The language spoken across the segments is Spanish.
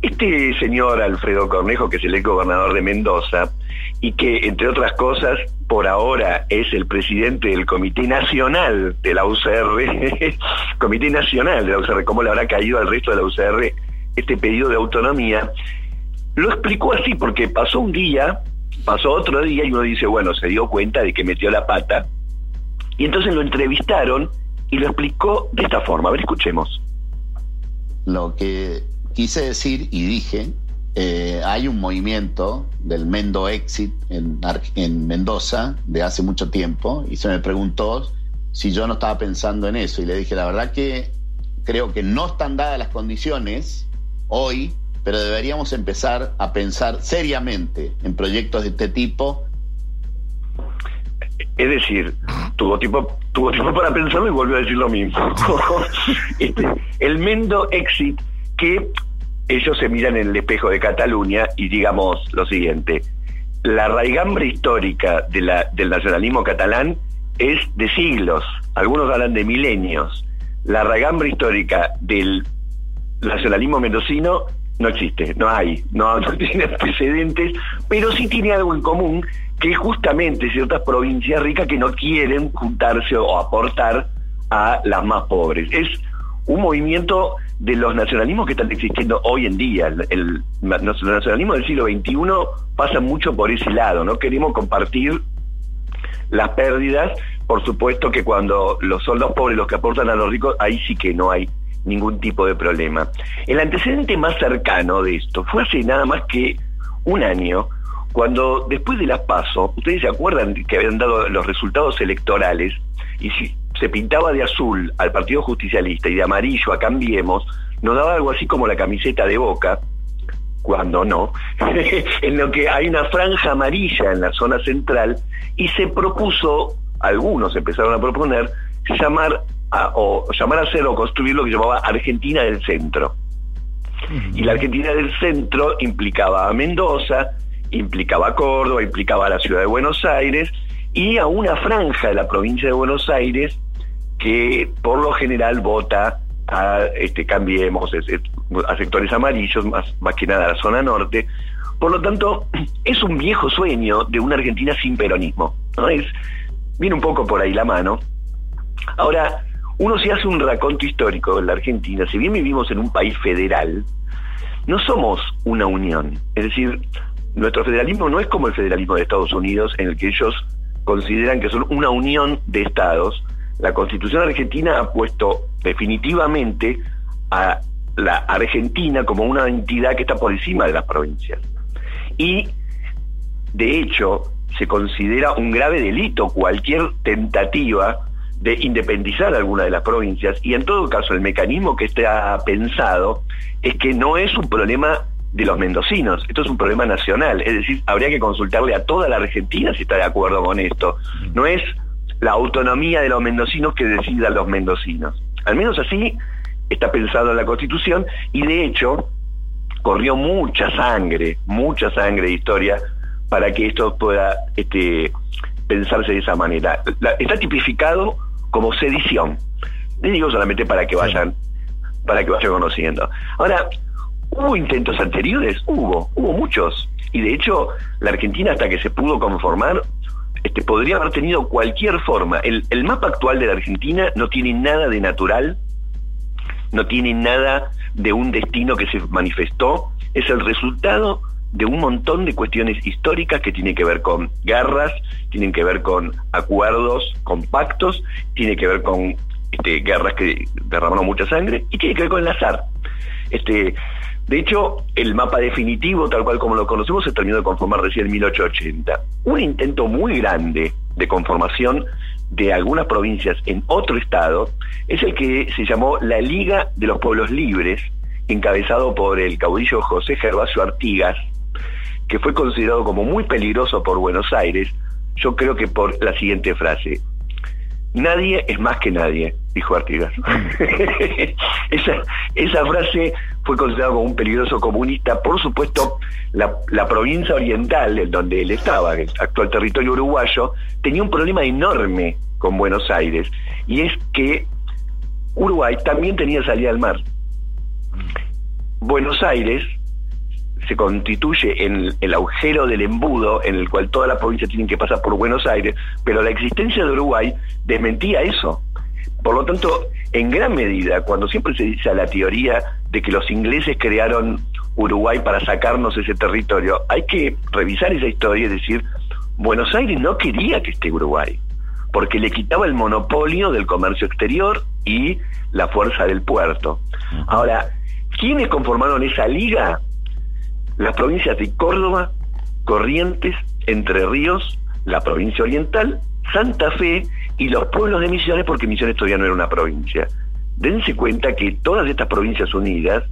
Este señor Alfredo Cornejo, que es el ex gobernador de Mendoza, y que, entre otras cosas, por ahora es el presidente del Comité Nacional de la UCR, Comité Nacional de la UCR, ¿cómo le habrá caído al resto de la UCR este pedido de autonomía? Lo explicó así porque pasó un día, pasó otro día y uno dice, bueno, se dio cuenta de que metió la pata. Y entonces lo entrevistaron y lo explicó de esta forma. A ver, escuchemos. Lo que quise decir y dije, eh, hay un movimiento del Mendo Exit en, en Mendoza de hace mucho tiempo y se me preguntó si yo no estaba pensando en eso y le dije, la verdad que creo que no están dadas las condiciones hoy pero deberíamos empezar a pensar seriamente en proyectos de este tipo. Es decir, tuvo tiempo, tuvo tiempo para pensarlo y volvió a decir lo mismo. Este, el Mendo Exit, que ellos se miran en el espejo de Cataluña y digamos lo siguiente, la raigambre histórica del nacionalismo catalán es de siglos, algunos hablan de milenios. La raigambre histórica del nacionalismo mendocino no existe, no hay, no, tiene antecedentes, pero sí tiene algo en común, que es justamente ciertas provincias ricas que no quieren juntarse o aportar a las más pobres. Es un movimiento de los nacionalismos que están existiendo hoy en día. El, el, nacionalismo del siglo XXI pasa mucho por ese lado, no queremos compartir las pérdidas, por supuesto que cuando los son los pobres los que aportan a los ricos, ahí sí que no hay ningún tipo de problema. El antecedente más cercano de esto fue hace nada más que un año, cuando después de las PASO, ustedes se acuerdan que habían dado los resultados electorales y si se pintaba de azul al Partido Justicialista y de amarillo a Cambiemos, nos daba algo así como la camiseta de Boca, cuando no, en lo que hay una franja amarilla en la zona central y se propuso, algunos empezaron a proponer, llamar o llamar a ser o construir lo que llamaba Argentina del Centro. Y la Argentina del Centro implicaba a Mendoza, implicaba a Córdoba, implicaba a la ciudad de Buenos Aires y a una franja de la provincia de Buenos Aires que por lo general vota a este cambiemos a sectores amarillos, más, que nada a la zona norte. Por lo tanto, es un viejo sueño de una Argentina sin peronismo. ¿no? Es, viene un poco por ahí la mano. Ahora, uno se hace un raconto histórico en la Argentina, si bien vivimos en un país federal, no somos una unión. Es decir, nuestro federalismo no es como el federalismo de Estados Unidos, en el que ellos consideran que son una unión de estados. La constitución argentina ha puesto definitivamente a la Argentina como una entidad que está por encima de las provincias. Y, de hecho, se considera un grave delito cualquier tentativa de independizar alguna de las provincias y en todo caso el mecanismo que está pensado es que no es un problema de los mendocinos, esto es un problema nacional, es decir, habría que consultarle a toda la Argentina si está de acuerdo con esto. No es la autonomía de los mendocinos que decidan los mendocinos. Al menos así está pensado en la Constitución y de hecho corrió mucha sangre, mucha sangre de historia para que esto pueda este, pensarse de esa manera. está tipificado como sedición. Le digo solamente para que vayan, para que vayan conociendo. Ahora, ¿hubo intentos anteriores? Hubo, hubo muchos. Y de hecho, la Argentina hasta que se pudo conformar, este, podría haber tenido cualquier forma. El, mapa actual de la Argentina no tiene nada de natural, no tiene nada de un destino que se manifestó, es el resultado de un montón de cuestiones históricas que tienen que ver con guerras, tienen que ver con acuerdos, con pactos, tiene que ver con este, guerras que derramaron mucha sangre y tiene que ver con el azar. Este, de hecho, el mapa definitivo, tal cual como lo conocemos, se terminó de conformar recién en 1880. Un intento muy grande de conformación de algunas provincias en otro estado es el que se llamó la Liga de los Pueblos Libres, encabezado por el caudillo José Gervasio Artigas, que fue considerado como muy peligroso por Buenos Aires, yo creo que por la siguiente frase. Nadie es más que nadie, dijo Artigas. esa, esa frase fue considerada como un peligroso comunista. Por supuesto, la, la, provincia oriental, en donde él estaba, el actual territorio uruguayo, tenía un problema enorme con Buenos Aires. Y es que Uruguay también tenía salida al mar. Buenos Aires se constituye en el agujero del embudo en el cual todas las provincias tienen que pasar por Buenos Aires, pero la existencia de Uruguay desmentía eso. Por lo tanto, en gran medida, cuando siempre se dice a la teoría de que los ingleses crearon Uruguay para sacarnos ese territorio, hay que revisar esa historia y decir, Buenos Aires no quería que esté Uruguay, porque le quitaba el monopolio del comercio exterior y la fuerza del puerto. Ahora, ¿quiénes conformaron esa liga? Las provincias de Córdoba, Corrientes, Entre Ríos, la provincia oriental, Santa Fe y los pueblos de Misiones, porque Misiones todavía no era una provincia. Dense cuenta que todas estas provincias unidas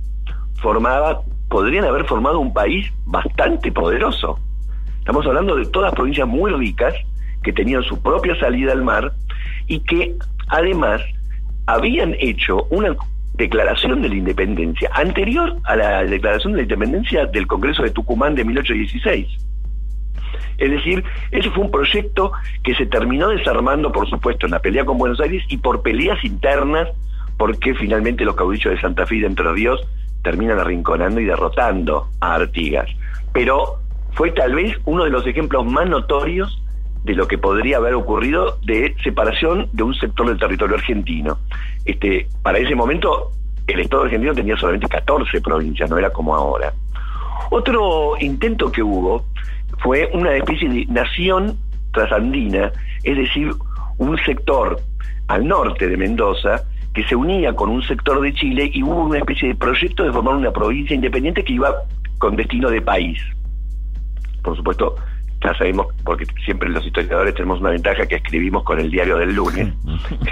formaba, podrían haber formado un país bastante poderoso. Estamos hablando de todas provincias muy ricas que tenían su propia salida al mar y que además habían hecho una declaración de la independencia anterior a la declaración de la independencia del Congreso de Tucumán de 1816. Es decir, ese fue un proyecto que se terminó desarmando, por supuesto, en la pelea con Buenos Aires y por peleas internas, porque finalmente los caudillos de Santa Fe y de Entre Ríos terminan arrinconando y derrotando a Artigas. Pero fue tal vez uno de los ejemplos más notorios de lo que podría haber ocurrido de separación de un sector del territorio argentino. Este, para ese momento, el Estado argentino tenía solamente 14 provincias, no era como ahora. Otro intento que hubo fue una especie de nación trasandina, es decir, un sector al norte de Mendoza que se unía con un sector de Chile y hubo una especie de proyecto de formar una provincia independiente que iba con destino de país. Por supuesto, ya sabemos, porque siempre los historiadores tenemos una ventaja que escribimos con el diario del lunes,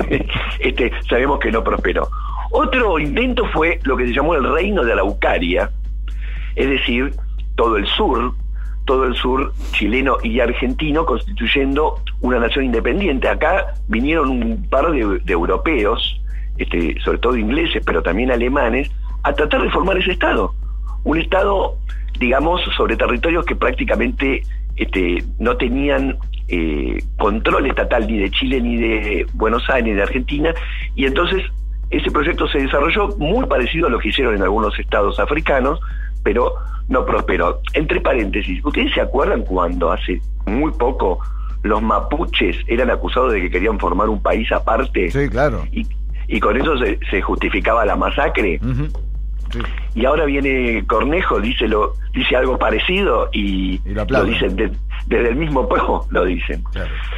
este, sabemos que no prosperó. Otro intento fue lo que se llamó el reino de Araucaria, es decir, todo el sur, todo el sur chileno y argentino constituyendo una nación independiente. Acá vinieron un par de, europeos, este, sobre todo ingleses, pero también alemanes, a tratar de formar ese Estado. Un Estado, digamos, sobre territorios que prácticamente este, no tenían eh, control estatal ni de Chile, ni de Buenos Aires, ni de Argentina, y entonces ese proyecto se desarrolló muy parecido a lo que hicieron en algunos estados africanos, pero no prosperó. Entre paréntesis, ¿ustedes se acuerdan cuando hace muy poco los mapuches eran acusados de que querían formar un país aparte? Sí, claro. Y, y con eso se, justificaba la masacre. Y ahora viene Cornejo, dice lo, dice algo parecido y, lo, dicen desde el mismo pueblo, lo dicen.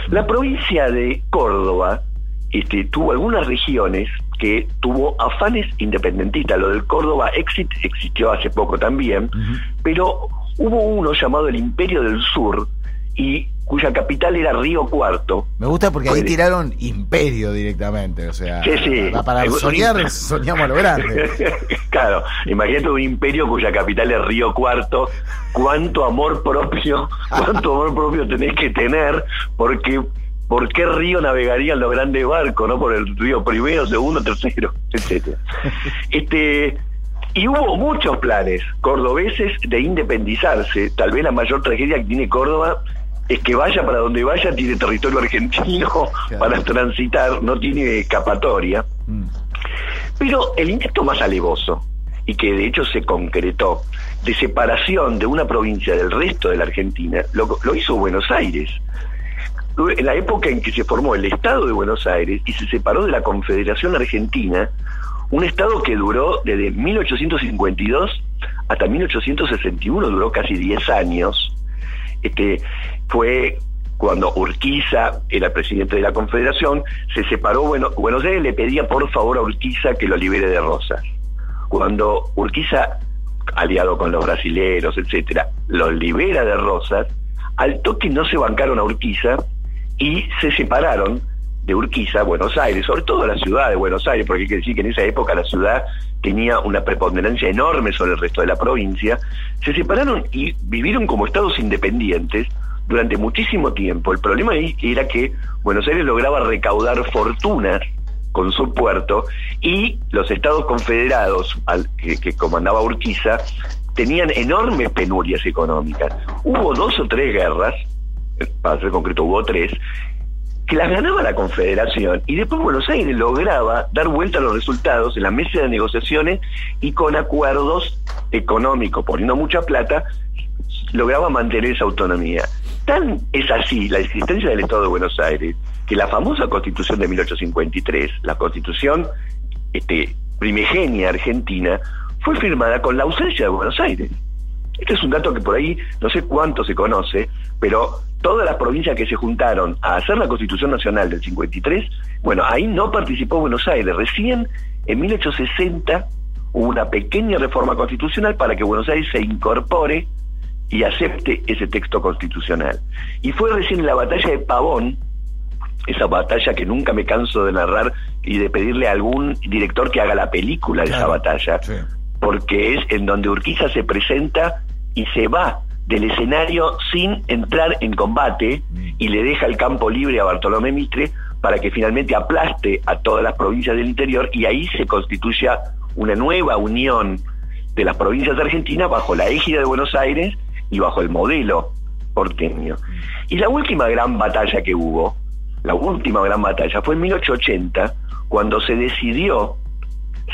La provincia de Córdoba este, tuvo algunas regiones que tuvo afanes independentistas. Lo del Córdoba Exit existió hace poco también, pero hubo uno llamado el Imperio del Sur y cuya capital era Río Cuarto. Me gusta porque ahí tiraron imperio directamente, o sea, para soñar soñamos a lo grande. claro, imagínate un imperio cuya capital es Río Cuarto, cuánto amor propio, cuánto amor propio tenés que tener, porque ¿por qué río navegarían los grandes barcos, no? Por el río primero, segundo, tercero, etcétera. Este, y hubo muchos planes cordobeses de independizarse. Tal vez la mayor tragedia que tiene Córdoba es que vaya para donde vaya, tiene territorio argentino para transitar, no tiene escapatoria. Mm. Pero el intento más alevoso, y que de hecho se concretó, de separación de una provincia del resto de la Argentina, lo, lo hizo Buenos Aires. En la época en que se formó el Estado de Buenos Aires y se separó de la Confederación Argentina, un Estado que duró desde 1852 hasta 1861, duró casi 10 años, este, fue cuando Urquiza era presidente de la Confederación, se separó, bueno, Buenos Aires le pedía por favor a Urquiza que lo libere de Rosas. Cuando Urquiza, aliado con los brasileros, etcétera, lo libera de Rosas, al toque no se bancaron a Urquiza y se separaron de Urquiza, Buenos Aires, sobre todo la ciudad de Buenos Aires, porque hay que decir que en esa época la ciudad tenía una preponderancia enorme sobre el resto de la provincia, se separaron y vivieron como estados independientes durante muchísimo tiempo. El problema ahí era que Buenos Aires lograba recaudar fortunas con su puerto y los estados confederados que, que comandaba Urquiza tenían enormes penurias económicas. Hubo dos o tres guerras, para ser concreto hubo tres, que las ganaba la Confederación y después Buenos Aires lograba dar vuelta a los resultados en la mesa de negociaciones y con acuerdos económico, poniendo mucha plata, lograba mantener esa autonomía. Tan es así la existencia del Estado de Buenos Aires que la famosa Constitución de 1853, la Constitución este, primigenia argentina, fue firmada con la ausencia de Buenos Aires. Este es un dato que por ahí no sé cuánto se conoce, pero todas las provincias que se juntaron a hacer la Constitución Nacional del 53, bueno, ahí no participó Buenos Aires. Recién en 1860 hubo una pequeña reforma constitucional para que Buenos Aires se incorpore y acepte ese texto constitucional. Y fue recién en la batalla de Pavón, esa batalla que nunca me canso de narrar y de pedirle a algún director que haga la película de esa batalla, porque es en donde Urquiza se presenta y se va del escenario sin entrar en combate mm. y le deja el campo libre a Bartolomé Mitre para que finalmente aplaste a todas las provincias del interior y ahí se constituya una nueva unión de las provincias de Argentina bajo la égida de Buenos Aires y bajo el modelo porteño. Mm. Y la última gran batalla que hubo, la última gran batalla, fue en 1880, cuando se decidió,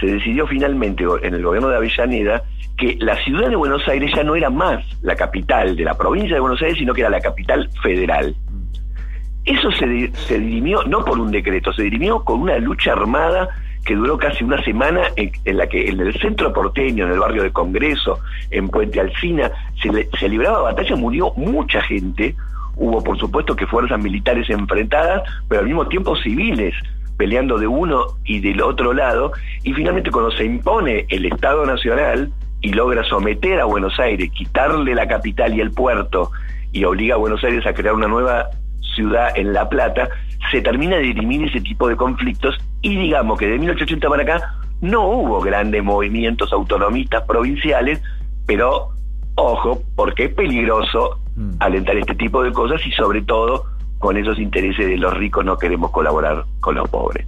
se decidió finalmente en el gobierno de Avellaneda que la ciudad de Buenos Aires ya no era más la capital de la provincia de Buenos Aires, sino que era la capital federal. Eso se, dirimió no por un decreto, se dirimió con una lucha armada que duró casi una semana en, la que en el centro porteño, en el barrio de Congreso, en Puente Alcina, se, se libraba batalla, murió mucha gente, hubo por supuesto que fuerzas militares enfrentadas, pero al mismo tiempo civiles peleando de uno y del otro lado, y finalmente cuando se impone el Estado Nacional y logra someter a Buenos Aires, quitarle la capital y el puerto, y obliga a Buenos Aires a crear una nueva ciudad en La Plata, se termina de dirimir ese tipo de conflictos y digamos que de 1880 para acá no hubo grandes movimientos autonomistas provinciales, pero ojo, porque es peligroso mm. alentar este tipo de cosas y sobre todo con esos intereses de los ricos no queremos colaborar con los pobres.